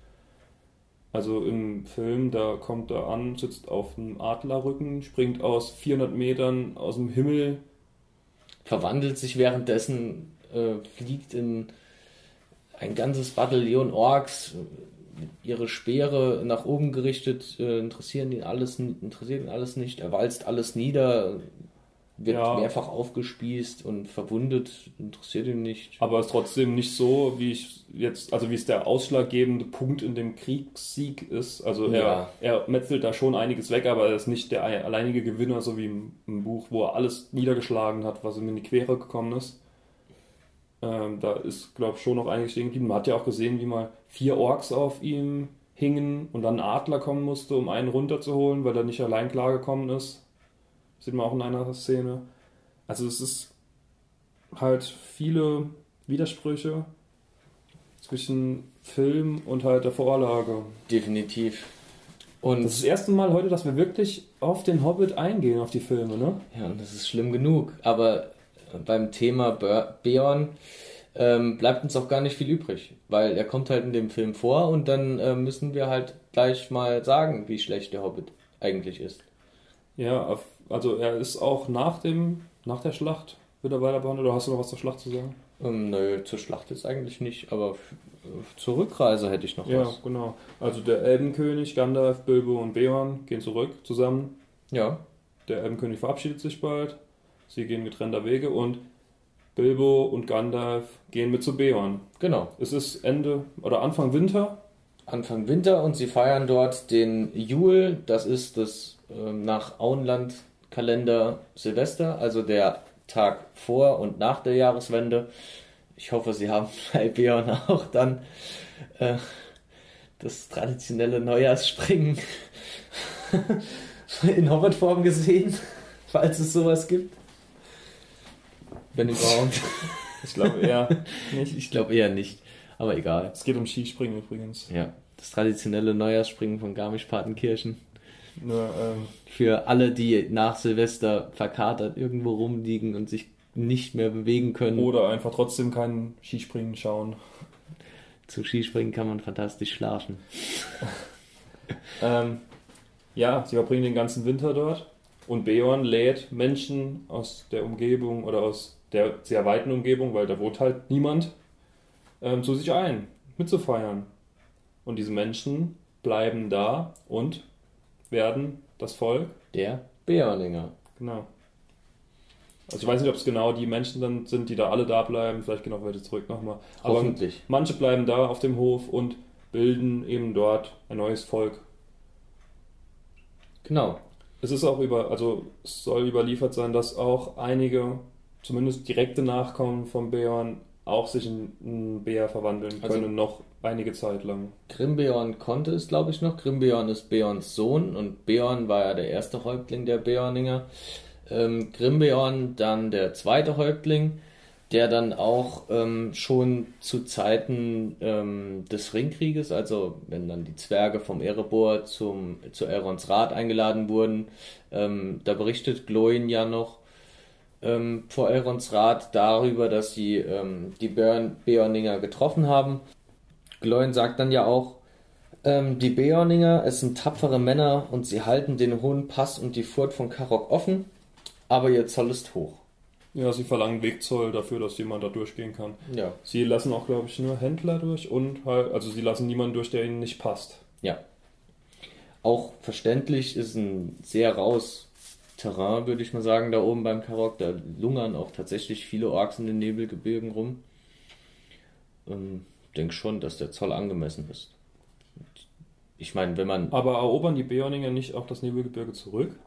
Speaker 2: Also im Film, da kommt er an, sitzt auf einem Adlerrücken, springt aus 400 Metern aus dem Himmel.
Speaker 1: Verwandelt sich währenddessen, äh, fliegt in ein ganzes Bataillon Orks, ihre Speere nach oben gerichtet, äh, interessieren ihn alles, interessiert ihn alles nicht. Er walzt alles nieder, wird ja. mehrfach aufgespießt und verwundet, interessiert ihn nicht.
Speaker 2: Aber es ist trotzdem nicht so, wie ich jetzt, also wie es der ausschlaggebende Punkt in dem Kriegssieg ist. Also er, ja. er metzelt da schon einiges weg, aber er ist nicht der alleinige Gewinner, so wie im, im Buch, wo er alles niedergeschlagen hat, was ihm in die Quere gekommen ist. Ähm, da ist, glaube ich, schon noch einiges stehen geblieben. Man hat ja auch gesehen, wie mal vier Orks auf ihm hingen und dann ein Adler kommen musste, um einen runterzuholen, weil er nicht allein klargekommen ist. Das sieht man auch in einer Szene. Also es ist halt viele Widersprüche zwischen Film und halt der Vorlage.
Speaker 1: Definitiv.
Speaker 2: Und das ist das erste Mal heute, dass wir wirklich auf den Hobbit eingehen, auf die Filme, ne?
Speaker 1: Ja, und das ist schlimm genug. Aber beim Thema Beorn ähm, bleibt uns auch gar nicht viel übrig, weil er kommt halt in dem Film vor und dann äh, müssen wir halt gleich mal sagen, wie schlecht der Hobbit eigentlich ist.
Speaker 2: Ja, also er ist auch nach dem nach der Schlacht wird er weiter behandelt oder hast du noch was zur Schlacht zu sagen?
Speaker 1: Ähm, nö, zur Schlacht jetzt eigentlich nicht, aber zur Rückreise hätte ich noch
Speaker 2: ja,
Speaker 1: was.
Speaker 2: Ja, genau. Also der Elbenkönig, Gandalf, Bilbo und Beorn gehen zurück zusammen.
Speaker 1: Ja.
Speaker 2: Der Elbenkönig verabschiedet sich bald. Sie gehen getrennter Wege und Bilbo und Gandalf gehen mit zu Beorn.
Speaker 1: Genau.
Speaker 2: Es ist Ende oder Anfang Winter.
Speaker 1: Anfang Winter und sie feiern dort den Jul, das ist das äh, nach Auenland-Kalender Silvester, also der Tag vor und nach der Jahreswende. Ich hoffe, sie haben bei Beorn auch dann äh, das traditionelle Neujahrsspringen in Hobbitform gesehen, falls es sowas gibt. Wenn überhaupt.
Speaker 2: ich glaube eher
Speaker 1: nicht. Ich glaube eher nicht. Aber egal.
Speaker 2: Es geht um Skispringen übrigens.
Speaker 1: Ja. Das traditionelle Neujahrsspringen von Garmisch-Partenkirchen.
Speaker 2: Nur, ähm,
Speaker 1: Für alle, die nach Silvester verkatert irgendwo rumliegen und sich nicht mehr bewegen können.
Speaker 2: Oder einfach trotzdem kein Skispringen schauen.
Speaker 1: Zu Skispringen kann man fantastisch schlafen.
Speaker 2: ähm, ja, sie verbringen den ganzen Winter dort und Beorn lädt Menschen aus der Umgebung oder aus der sehr weiten Umgebung, weil da wohnt halt niemand, ähm, zu sich ein, mitzufeiern. Und diese Menschen bleiben da und werden das Volk
Speaker 1: der Beorninger.
Speaker 2: Genau. Also ich weiß nicht, ob es genau die Menschen dann sind, die da alle da bleiben, vielleicht genau weiter zurück nochmal.
Speaker 1: Aber Hoffentlich.
Speaker 2: manche bleiben da auf dem Hof und bilden eben dort ein neues Volk.
Speaker 1: Genau.
Speaker 2: Es ist auch über, also es soll überliefert sein, dass auch einige zumindest direkte Nachkommen von Beorn auch sich in einen Bär verwandeln also können, also, noch einige Zeit lang.
Speaker 1: Grimbeorn konnte es, glaube ich, noch. Grimbeorn ist Beorns Sohn und Beorn war ja der erste Häuptling der Beorninger. Ähm, Grimbeorn dann der zweite Häuptling, der dann auch ähm, schon zu Zeiten ähm, des Ringkrieges, also wenn dann die Zwerge vom Erebor zum, zu Elrons Rat eingeladen wurden, ähm, da berichtet Gloin ja noch, ähm, vor Elrons Rat darüber, dass sie ähm, die Beorn Beorninger getroffen haben. Gloin sagt dann ja auch, ähm, die Beorninger, es sind tapfere Männer und sie halten den hohen Pass und die Furt von Karok offen, aber ihr Zoll ist hoch.
Speaker 2: Ja, sie verlangen Wegzoll dafür, dass jemand da durchgehen kann.
Speaker 1: Ja.
Speaker 2: Sie lassen auch, glaube ich, nur Händler durch und halt, also sie lassen niemanden durch, der ihnen nicht passt.
Speaker 1: Ja. Auch verständlich ist ein sehr raues Terrain, würde ich mal sagen, da oben beim Karok. Da lungern auch tatsächlich viele Orks in den Nebelgebirgen rum. Ähm, denke schon, dass der Zoll angemessen ist. Ich meine, wenn man.
Speaker 2: Aber erobern die Beorninger nicht auch das Nebelgebirge zurück?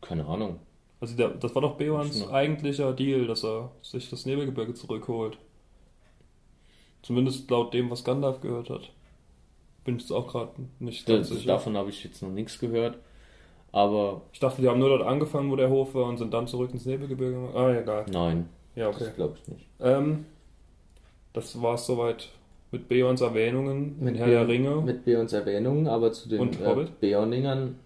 Speaker 1: Keine Ahnung.
Speaker 2: Also der, das war doch Beorns eigentlicher Deal, dass er sich das Nebelgebirge zurückholt. Zumindest laut dem, was Gandalf gehört hat. Bin ich jetzt auch gerade nicht
Speaker 1: ganz das, sicher. Davon habe ich jetzt noch nichts gehört. Aber.
Speaker 2: Ich dachte, die haben nur dort angefangen, wo der Hof war und sind dann zurück ins Nebelgebirge. Ah, egal.
Speaker 1: Nein.
Speaker 2: Ja, okay.
Speaker 1: Das glaube ich nicht.
Speaker 2: Ähm, das war es soweit mit Beorns Erwähnungen
Speaker 1: mit Herr Be der Ringe. Mit Beorns Erwähnungen, aber zu den äh, Beorningern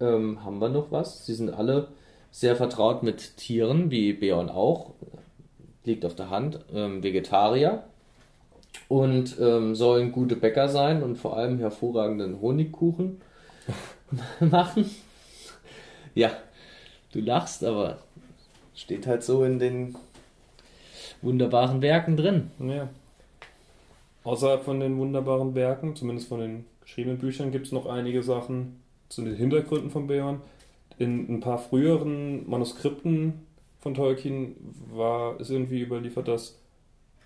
Speaker 1: ähm, haben wir noch was. Sie sind alle sehr vertraut mit Tieren, wie Beorn auch. Liegt auf der Hand. Ähm, Vegetarier. Und ähm, sollen gute Bäcker sein und vor allem hervorragenden Honigkuchen machen. Ja, du lachst, aber steht halt so in den wunderbaren Werken drin.
Speaker 2: Ja. Außerhalb von den wunderbaren Werken, zumindest von den geschriebenen Büchern, gibt es noch einige Sachen zu den Hintergründen von Beorn. In ein paar früheren Manuskripten von Tolkien war, ist irgendwie überliefert, dass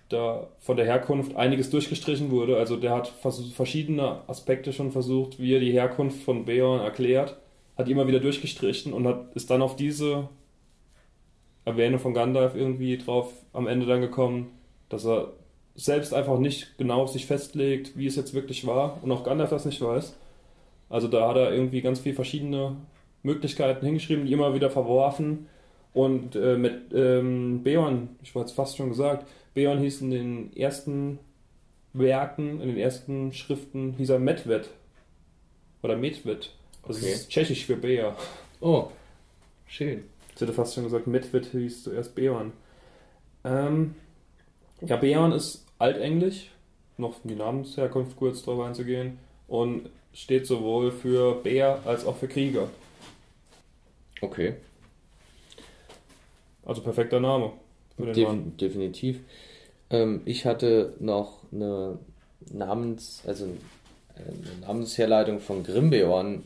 Speaker 2: da von der Herkunft einiges durchgestrichen wurde. Also der hat verschiedene Aspekte schon versucht, wie er die Herkunft von Beorn erklärt, hat immer wieder durchgestrichen und hat, ist dann auf diese Erwähnung von Gandalf irgendwie drauf am Ende dann gekommen, dass er selbst einfach nicht genau sich festlegt, wie es jetzt wirklich war und auch Gandalf das nicht weiß. Also da hat er irgendwie ganz viele verschiedene Möglichkeiten hingeschrieben, die immer wieder verworfen. Und äh, mit ähm, Beorn, ich war jetzt fast schon gesagt, Beorn hieß in den ersten Werken, in den ersten Schriften, hieß er Medved. Oder Medved. Das okay. ist tschechisch für Bär.
Speaker 1: Oh, schön.
Speaker 2: Ich hätte fast schon gesagt, Medved hieß zuerst Beorn. Ähm, ja, Beorn ist altenglisch, noch die Namensherkunft kurz drauf einzugehen, und steht sowohl für Bär als auch für Krieger.
Speaker 1: Okay.
Speaker 2: Also perfekter Name.
Speaker 1: Def definitiv. Ähm, ich hatte noch eine Namens, also eine Namensherleitung von Grimbeorn,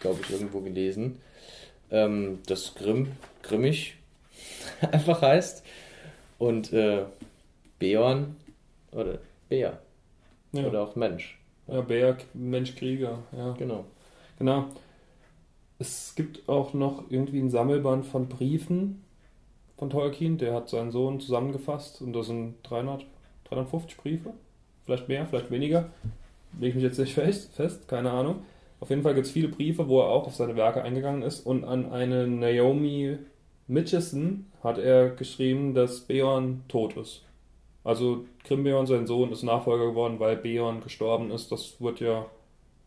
Speaker 1: glaube ich, irgendwo gelesen. Ähm, das Grimm, grimmig einfach heißt. Und äh, Beorn oder Bär. Ja. Oder auch Mensch.
Speaker 2: Ja, Bär, Mensch, Krieger. Ja.
Speaker 1: Genau.
Speaker 2: Genau. Es gibt auch noch irgendwie ein Sammelband von Briefen von Tolkien. Der hat seinen Sohn zusammengefasst und das sind 300, 350 Briefe. Vielleicht mehr, vielleicht weniger. Lege ich mich jetzt nicht fest, fest, keine Ahnung. Auf jeden Fall gibt es viele Briefe, wo er auch auf seine Werke eingegangen ist. Und an eine Naomi Mitchison hat er geschrieben, dass Beorn tot ist. Also Grimbeorn, sein Sohn, ist Nachfolger geworden, weil Beorn gestorben ist. Das wird ja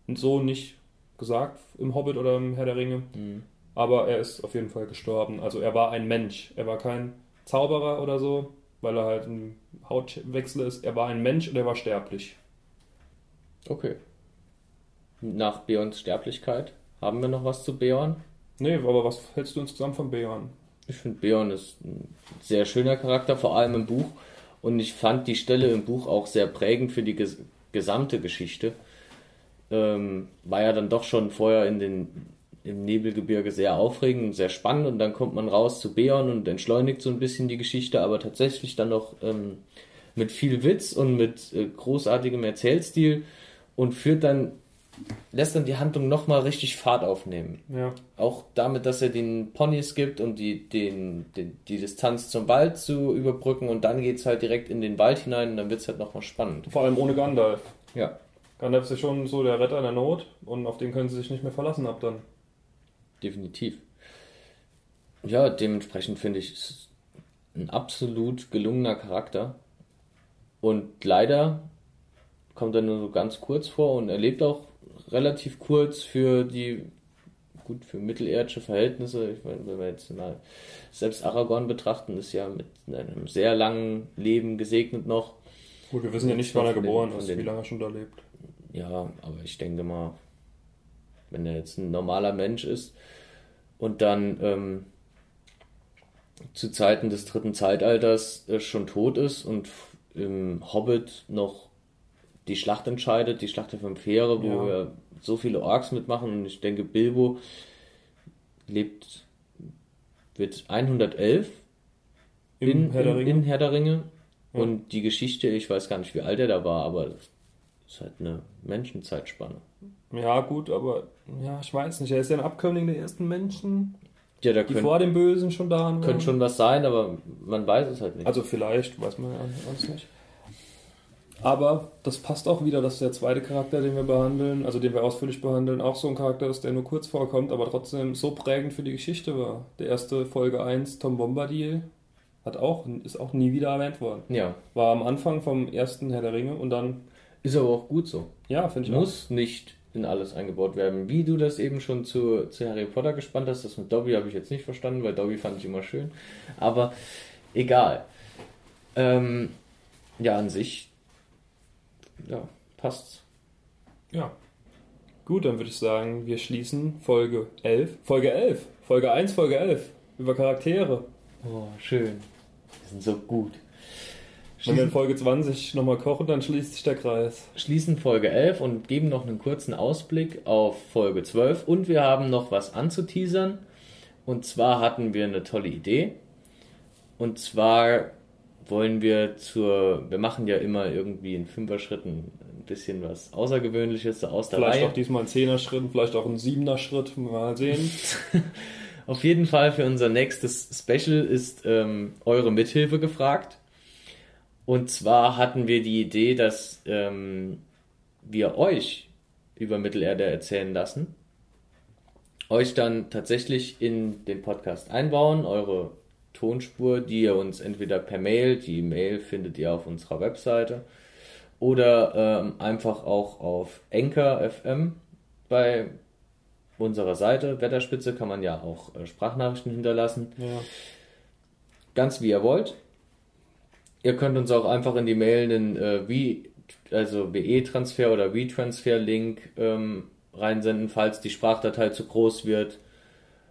Speaker 2: so nicht gesagt im Hobbit oder im Herr der Ringe. Mhm aber er ist auf jeden Fall gestorben. Also er war ein Mensch. Er war kein Zauberer oder so, weil er halt ein Hautwechsel ist. Er war ein Mensch und er war sterblich.
Speaker 1: Okay. Nach Beorns Sterblichkeit haben wir noch was zu Beorn?
Speaker 2: Nee, aber was hältst du insgesamt von Beorn?
Speaker 1: Ich finde Beorn ist ein sehr schöner Charakter, vor allem im Buch. Und ich fand die Stelle im Buch auch sehr prägend für die ges gesamte Geschichte. Ähm, war ja dann doch schon vorher in den im Nebelgebirge sehr aufregend und sehr spannend und dann kommt man raus zu Beon und entschleunigt so ein bisschen die Geschichte, aber tatsächlich dann noch ähm, mit viel Witz und mit äh, großartigem Erzählstil und führt dann, lässt dann die Handlung nochmal richtig Fahrt aufnehmen.
Speaker 2: Ja.
Speaker 1: Auch damit, dass er den Ponys gibt, um die, den, den, die Distanz zum Wald zu überbrücken und dann geht es halt direkt in den Wald hinein und dann wird es halt nochmal spannend.
Speaker 2: Vor allem ohne Gandalf.
Speaker 1: Ja.
Speaker 2: Gandalf ist ja schon so der Retter in der Not und auf den können sie sich nicht mehr verlassen ab dann
Speaker 1: definitiv. Ja, dementsprechend finde ich es ein absolut gelungener Charakter. Und leider kommt er nur so ganz kurz vor und er lebt auch relativ kurz für die, gut, für mittelerdische Verhältnisse. Ich meine, wenn wir jetzt mal selbst Aragorn betrachten, ist ja mit einem sehr langen Leben gesegnet noch.
Speaker 2: Gut, wir wissen ja nicht, wann er geboren ist, wie lange er schon da lebt.
Speaker 1: Ja, aber ich denke mal, wenn er jetzt ein normaler Mensch ist und dann ähm, zu Zeiten des dritten Zeitalters äh, schon tot ist und im Hobbit noch die Schlacht entscheidet, die Schlacht der fünf Fähre, wo ja. wir so viele Orks mitmachen und ich denke, Bilbo lebt, wird 111
Speaker 2: in, in, Herr, der
Speaker 1: in Herr der Ringe Ja. Und die Geschichte, ich weiß gar nicht, wie alt er da war, aber das ist halt eine Menschenzeitspanne.
Speaker 2: Ja, gut, aber ja, ich weiß nicht. Er ist ja ein Abkömmling der ersten Menschen,
Speaker 1: ja, da
Speaker 2: die vor dem Bösen schon da waren.
Speaker 1: Könnte schon was sein, aber man weiß es halt nicht.
Speaker 2: Also vielleicht, weiß man ja alles nicht. Aber das passt auch wieder, dass der zweite Charakter, den wir behandeln, also den wir ausführlich behandeln, auch so ein Charakter ist, der nur kurz vorkommt, aber trotzdem so prägend für die Geschichte war. Der erste Folge 1, Tom Bombadil, hat auch, ist auch nie wieder erwähnt worden.
Speaker 1: Ja.
Speaker 2: War am Anfang vom ersten Herr der Ringe und dann.
Speaker 1: Ist aber auch gut so.
Speaker 2: Ja, finde ich
Speaker 1: Muss auch. nicht in alles eingebaut werden. Wie du das eben schon zu, zu Harry Potter gespannt hast, das mit Dobby habe ich jetzt nicht verstanden, weil Dobby fand ich immer schön. Aber egal. Ähm, ja, an sich ja, passt's.
Speaker 2: Ja. Gut, dann würde ich sagen, wir schließen Folge 11. Folge 11. Folge 1, Folge 11. Über Charaktere.
Speaker 1: Oh, schön. Die sind so gut.
Speaker 2: Wenn wir in Folge 20 nochmal kochen, dann schließt sich der Kreis.
Speaker 1: Schließen Folge 11 und geben noch einen kurzen Ausblick auf Folge 12. Und wir haben noch was anzuteasern. Und zwar hatten wir eine tolle Idee. Und zwar wollen wir zur, wir machen ja immer irgendwie in Fünfer-Schritten ein bisschen was Außergewöhnliches aus
Speaker 2: der Vielleicht Reihe. auch diesmal ein Zehner-Schritt, vielleicht auch ein Siebener-Schritt, mal sehen.
Speaker 1: Auf jeden Fall für unser nächstes Special ist ähm, eure Mithilfe gefragt. Und zwar hatten wir die Idee, dass ähm, wir euch über Mittelerde erzählen lassen, euch dann tatsächlich in den Podcast einbauen, eure Tonspur, die ihr uns entweder per Mail, die Mail findet ihr auf unserer Webseite, oder ähm, einfach auch auf Enker FM bei unserer Seite. Wetterspitze kann man ja auch äh, Sprachnachrichten hinterlassen.
Speaker 2: Ja.
Speaker 1: Ganz wie ihr wollt. Ihr könnt uns auch einfach in die Mail einen äh, wie, also WE-Transfer oder WeTransfer-Link ähm, reinsenden, falls die Sprachdatei zu groß wird.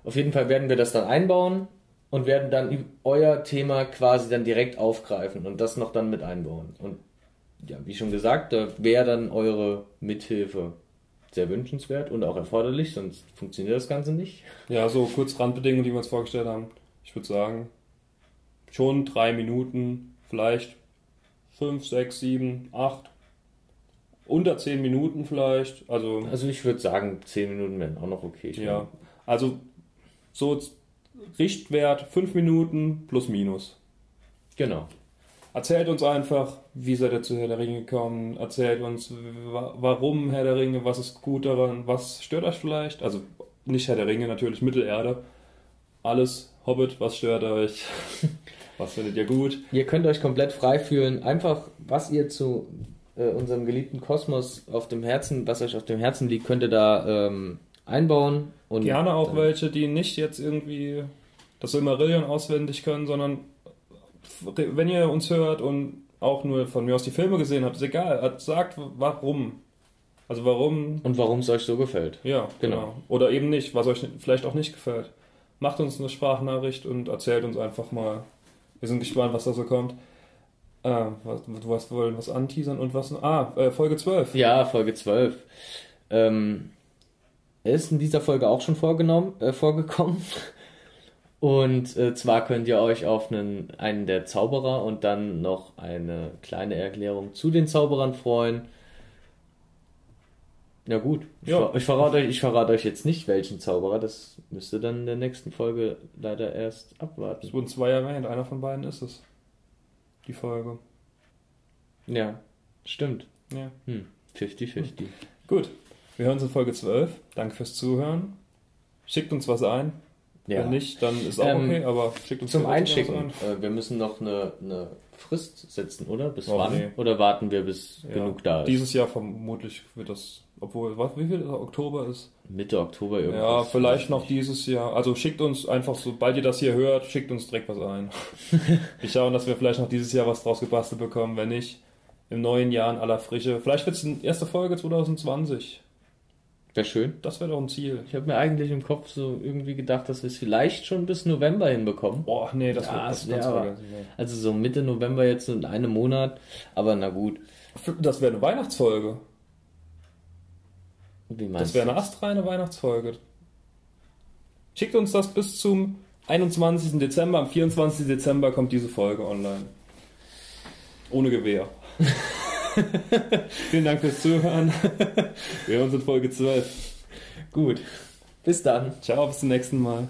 Speaker 1: Auf jeden Fall werden wir das dann einbauen und werden dann euer Thema quasi dann direkt aufgreifen und das noch dann mit einbauen. Und ja, wie schon gesagt, da wäre dann eure Mithilfe sehr wünschenswert und auch erforderlich, sonst funktioniert das Ganze nicht.
Speaker 2: Ja, so kurz Randbedingungen, die wir uns vorgestellt haben. Ich würde sagen, schon drei Minuten, vielleicht fünf, sechs, sieben, acht, unter zehn Minuten vielleicht. Also,
Speaker 1: also ich würde sagen, zehn Minuten wären auch noch okay.
Speaker 2: Ja, also so Richtwert 5 Minuten plus minus.
Speaker 1: Genau.
Speaker 2: Erzählt uns einfach, wie seid ihr zu Herr der Ringe gekommen? Erzählt uns, warum Herr der Ringe, was ist gut daran, was stört euch vielleicht? Also nicht Herr der Ringe, natürlich Mittelerde. Alles, Hobbit, was stört euch? was findet ihr gut?
Speaker 1: Ihr könnt euch komplett frei fühlen. Einfach, was ihr zu äh, unserem geliebten Kosmos auf dem Herzen, was euch auf dem Herzen liegt, könnt ihr da ähm, einbauen.
Speaker 2: Und Gerne auch welche, die nicht jetzt irgendwie das Silmarillion auswendig können, sondern wenn ihr uns hört und auch nur von mir aus die Filme gesehen habt, ist egal. Sagt warum. Also warum.
Speaker 1: Und warum es euch so gefällt.
Speaker 2: Ja, genau. genau. Oder eben nicht, was euch vielleicht auch nicht gefällt. Macht uns eine Sprachnachricht und erzählt uns einfach mal. Wir sind gespannt, was da so kommt. Ah, du hast wollen was anteasern und was. Ah, äh, Folge 12.
Speaker 1: Ja, Folge 12. Ähm, ist in dieser Folge auch schon vorgenommen, äh, vorgekommen. Und äh, zwar könnt ihr euch auf einen, einen der Zauberer und dann noch eine kleine Erklärung zu den Zauberern freuen. Ja gut, ich, ja. Ver ich, verrate euch, ich verrate euch jetzt nicht, welchen Zauberer. Das müsste dann in der nächsten Folge leider erst abwarten.
Speaker 2: Es wurden zwei erwähnt, einer von beiden ist es. Die Folge.
Speaker 1: Ja, stimmt.
Speaker 2: Ja.
Speaker 1: 50-50. Hm. Hm.
Speaker 2: Gut, wir hören uns in Folge 12. Danke fürs Zuhören. Schickt uns was ein. Ja. Wenn nicht, dann ist auch ähm, okay, aber schickt uns
Speaker 1: Zum Einschicken. Ein. Äh, wir müssen noch eine, eine Frist setzen, oder? Bis oh, wann? Nee. Oder warten wir, bis ja. genug da ist?
Speaker 2: Dieses Jahr vermutlich wird das, obwohl, was, wie viel Oktober ist?
Speaker 1: Mitte Oktober irgendwas.
Speaker 2: Ja, vielleicht noch dieses Jahr. Also schickt uns einfach, sobald ihr das hier hört, schickt uns direkt was ein. wir schauen, dass wir vielleicht noch dieses Jahr was draus gebastelt bekommen. Wenn nicht, im neuen Jahr in aller Frische. Vielleicht wird es die erste Folge 2020.
Speaker 1: Wäre schön.
Speaker 2: Das wäre doch ein Ziel.
Speaker 1: Ich habe mir eigentlich im Kopf so irgendwie gedacht, dass wir es vielleicht schon bis November hinbekommen.
Speaker 2: Boah, nee, das ja,
Speaker 1: wäre das wär Also so Mitte November jetzt in einem Monat, aber na gut.
Speaker 2: Das wäre eine Weihnachtsfolge.
Speaker 1: Wie meinst
Speaker 2: das wäre eine astreine Weihnachtsfolge. Schickt uns das bis zum 21. Dezember. Am 24. Dezember kommt diese Folge online. ohne Gewehr. Vielen Dank fürs Zuhören. Wir hören uns in Folge 12.
Speaker 1: Gut. Bis dann.
Speaker 2: Ciao, bis zum nächsten Mal.